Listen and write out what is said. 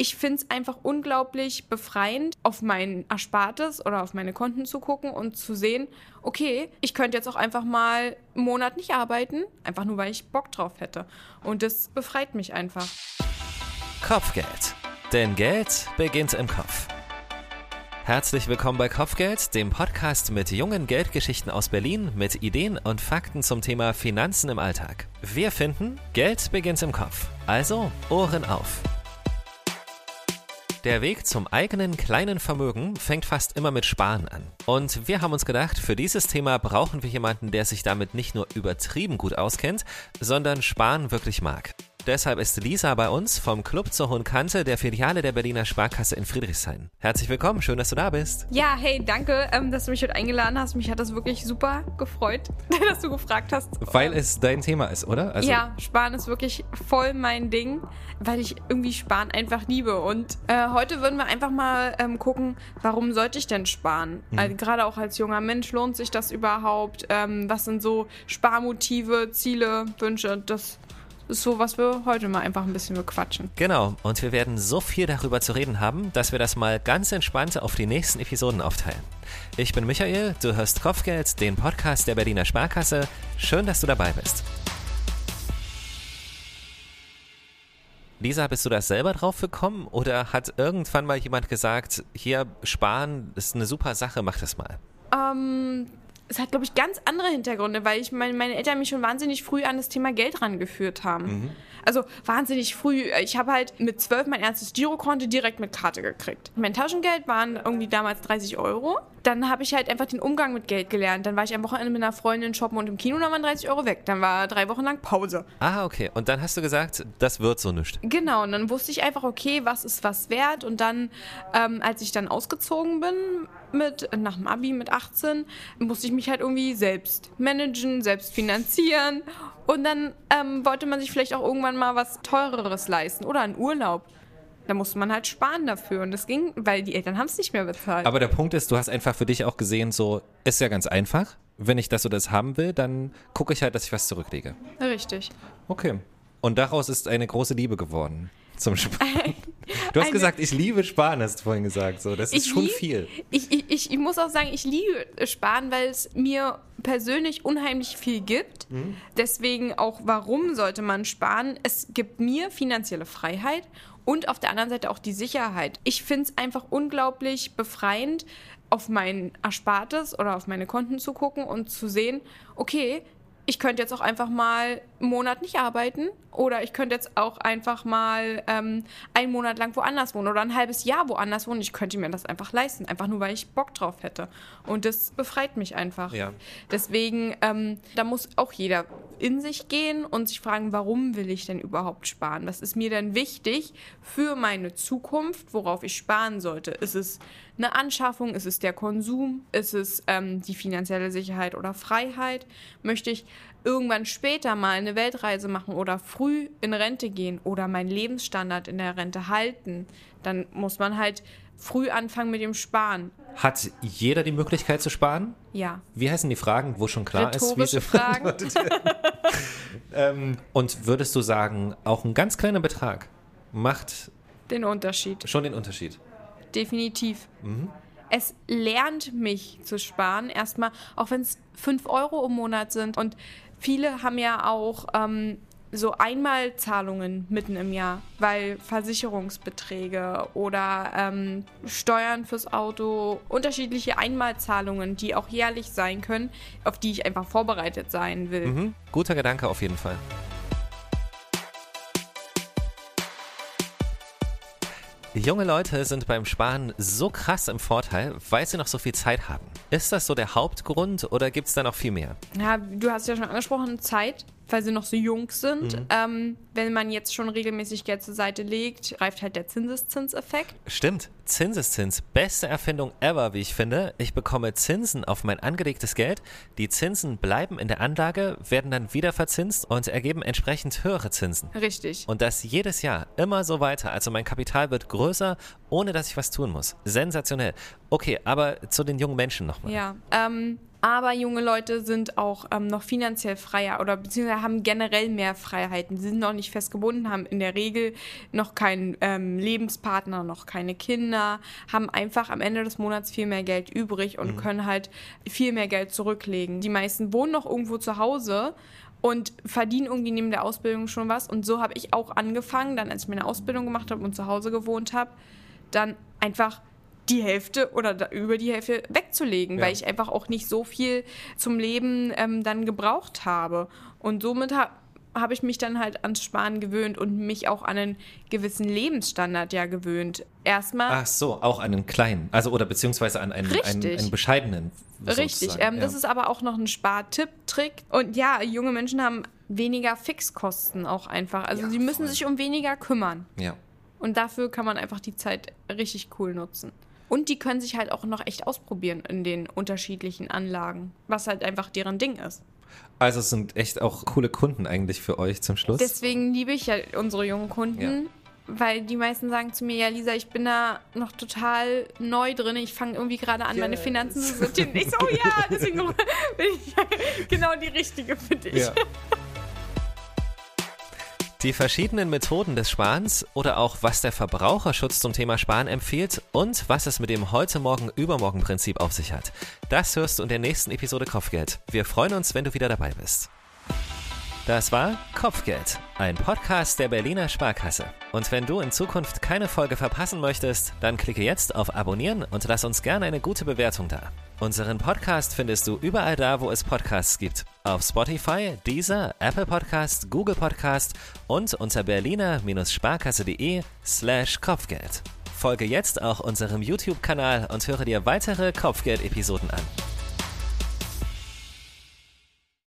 Ich finde es einfach unglaublich befreiend, auf mein Erspartes oder auf meine Konten zu gucken und zu sehen, okay, ich könnte jetzt auch einfach mal einen Monat nicht arbeiten, einfach nur weil ich Bock drauf hätte. Und das befreit mich einfach. Kopfgeld. Denn Geld beginnt im Kopf. Herzlich willkommen bei Kopfgeld, dem Podcast mit jungen Geldgeschichten aus Berlin mit Ideen und Fakten zum Thema Finanzen im Alltag. Wir finden, Geld beginnt im Kopf. Also Ohren auf. Der Weg zum eigenen kleinen Vermögen fängt fast immer mit Sparen an. Und wir haben uns gedacht, für dieses Thema brauchen wir jemanden, der sich damit nicht nur übertrieben gut auskennt, sondern Sparen wirklich mag. Deshalb ist Lisa bei uns vom Club zur Hohen Kante der Filiale der Berliner Sparkasse in Friedrichshain. Herzlich willkommen, schön, dass du da bist. Ja, hey, danke, ähm, dass du mich heute eingeladen hast. Mich hat das wirklich super gefreut, dass du gefragt hast. Weil es dein Thema ist, oder? Also ja, Sparen ist wirklich voll mein Ding, weil ich irgendwie Sparen einfach liebe. Und äh, heute würden wir einfach mal ähm, gucken, warum sollte ich denn sparen? Mhm. Also, Gerade auch als junger Mensch lohnt sich das überhaupt? Ähm, was sind so Sparmotive, Ziele, Wünsche? Das so, was wir heute mal einfach ein bisschen bequatschen. Genau, und wir werden so viel darüber zu reden haben, dass wir das mal ganz entspannt auf die nächsten Episoden aufteilen. Ich bin Michael, du hörst Kopfgeld, den Podcast der Berliner Sparkasse. Schön, dass du dabei bist. Lisa, bist du da selber drauf gekommen oder hat irgendwann mal jemand gesagt, hier sparen ist eine super Sache, mach das mal? Ähm, es hat, glaube ich, ganz andere Hintergründe, weil ich mein, meine Eltern mich schon wahnsinnig früh an das Thema Geld rangeführt haben. Mhm. Also wahnsinnig früh. Ich habe halt mit zwölf mein erstes Girokonto direkt mit Karte gekriegt. Mein Taschengeld waren irgendwie damals 30 Euro. Dann habe ich halt einfach den Umgang mit Geld gelernt. Dann war ich am Wochenende mit einer Freundin shoppen und im Kino, dann waren 30 Euro weg. Dann war drei Wochen lang Pause. Ah, okay. Und dann hast du gesagt, das wird so nicht. Genau. Und dann wusste ich einfach, okay, was ist was wert. Und dann, ähm, als ich dann ausgezogen bin, mit, nach dem Abi mit 18, musste ich mich halt irgendwie selbst managen, selbst finanzieren. Und dann ähm, wollte man sich vielleicht auch irgendwann mal was Teureres leisten oder einen Urlaub. Da musste man halt sparen dafür und das ging, weil die Eltern haben es nicht mehr bezahlt. Aber der Punkt ist, du hast einfach für dich auch gesehen, so ist ja ganz einfach. Wenn ich das oder das haben will, dann gucke ich halt, dass ich was zurücklege. Richtig. Okay. Und daraus ist eine große Liebe geworden zum Sparen. Du hast Eine, gesagt, ich liebe Sparen, hast du vorhin gesagt. So, das ist schon lieb, viel. Ich, ich, ich, muss auch sagen, ich liebe Sparen, weil es mir persönlich unheimlich viel gibt. Mhm. Deswegen auch, warum sollte man sparen? Es gibt mir finanzielle Freiheit und auf der anderen Seite auch die Sicherheit. Ich finde es einfach unglaublich befreiend, auf mein Erspartes oder auf meine Konten zu gucken und zu sehen, okay, ich könnte jetzt auch einfach mal einen Monat nicht arbeiten oder ich könnte jetzt auch einfach mal ähm, einen Monat lang woanders wohnen oder ein halbes Jahr woanders wohnen. Ich könnte mir das einfach leisten, einfach nur weil ich Bock drauf hätte. Und das befreit mich einfach. Ja. Deswegen, ähm, da muss auch jeder in sich gehen und sich fragen, warum will ich denn überhaupt sparen? Was ist mir denn wichtig für meine Zukunft, worauf ich sparen sollte? Ist es eine Anschaffung? Ist es der Konsum? Ist es ähm, die finanzielle Sicherheit oder Freiheit? Möchte ich irgendwann später mal eine Weltreise machen oder früh in Rente gehen oder meinen Lebensstandard in der Rente halten, dann muss man halt früh anfangen mit dem Sparen. Hat jeder die Möglichkeit zu sparen? Ja. Wie heißen die Fragen, wo schon klar ist, wie sie Fragen. ähm, und würdest du sagen, auch ein ganz kleiner Betrag macht den Unterschied? Schon den Unterschied. Definitiv. Mhm es lernt mich zu sparen. Erstmal, auch wenn es 5 Euro im Monat sind. Und viele haben ja auch ähm, so Einmalzahlungen mitten im Jahr, weil Versicherungsbeträge oder ähm, Steuern fürs Auto, unterschiedliche Einmalzahlungen, die auch jährlich sein können, auf die ich einfach vorbereitet sein will. Mhm. Guter Gedanke auf jeden Fall. Junge Leute sind beim Sparen so krass im Vorteil, weil sie noch so viel Zeit haben. Ist das so der Hauptgrund oder gibt es da noch viel mehr? Ja, du hast ja schon angesprochen, Zeit weil sie noch so jung sind. Mhm. Ähm, wenn man jetzt schon regelmäßig Geld zur Seite legt, greift halt der Zinseszinseffekt. Stimmt, Zinseszins, beste Erfindung ever, wie ich finde. Ich bekomme Zinsen auf mein angelegtes Geld. Die Zinsen bleiben in der Anlage, werden dann wieder verzinst und ergeben entsprechend höhere Zinsen. Richtig. Und das jedes Jahr immer so weiter. Also mein Kapital wird größer, ohne dass ich was tun muss. Sensationell. Okay, aber zu den jungen Menschen nochmal. Ja, ähm, Aber junge Leute sind auch ähm, noch finanziell freier oder beziehungsweise haben generell mehr Freiheiten. Sie sind noch nicht festgebunden, haben in der Regel noch keinen ähm, Lebenspartner, noch keine Kinder, haben einfach am Ende des Monats viel mehr Geld übrig und mhm. können halt viel mehr Geld zurücklegen. Die meisten wohnen noch irgendwo zu Hause und verdienen irgendwie neben der Ausbildung schon was. Und so habe ich auch angefangen, dann als ich meine Ausbildung gemacht habe und zu Hause gewohnt habe, dann einfach die Hälfte oder über die Hälfte wegzulegen, ja. weil ich einfach auch nicht so viel zum Leben ähm, dann gebraucht habe. Und somit habe habe ich mich dann halt ans Sparen gewöhnt und mich auch an einen gewissen Lebensstandard ja gewöhnt. Erstmal. Ach so, auch an einen kleinen, also oder beziehungsweise an einen, einen, einen bescheidenen. Richtig, ähm, ja. das ist aber auch noch ein Spartipp, Trick. Und ja, junge Menschen haben weniger Fixkosten auch einfach. Also ja, sie müssen voll. sich um weniger kümmern. Ja. Und dafür kann man einfach die Zeit richtig cool nutzen. Und die können sich halt auch noch echt ausprobieren in den unterschiedlichen Anlagen, was halt einfach deren Ding ist. Also es sind echt auch coole Kunden eigentlich für euch zum Schluss. Deswegen liebe ich ja unsere jungen Kunden, ja. weil die meisten sagen zu mir, ja Lisa, ich bin da noch total neu drin, ich fange irgendwie gerade an, yes. meine Finanzen zu sortieren. Ich so, oh ja, deswegen bin ich genau die Richtige für dich. Ja. Die verschiedenen Methoden des Sparens oder auch was der Verbraucherschutz zum Thema Sparen empfiehlt und was es mit dem Heute-Morgen-Übermorgen-Prinzip auf sich hat. Das hörst du in der nächsten Episode Kopfgeld. Wir freuen uns, wenn du wieder dabei bist. Das war Kopfgeld, ein Podcast der Berliner Sparkasse. Und wenn du in Zukunft keine Folge verpassen möchtest, dann klicke jetzt auf Abonnieren und lass uns gerne eine gute Bewertung da. Unseren Podcast findest du überall da, wo es Podcasts gibt. Auf Spotify, Deezer, Apple Podcast, Google Podcast und unter berliner-sparkasse.de slash Kopfgeld. Folge jetzt auch unserem YouTube-Kanal und höre dir weitere Kopfgeld-Episoden an.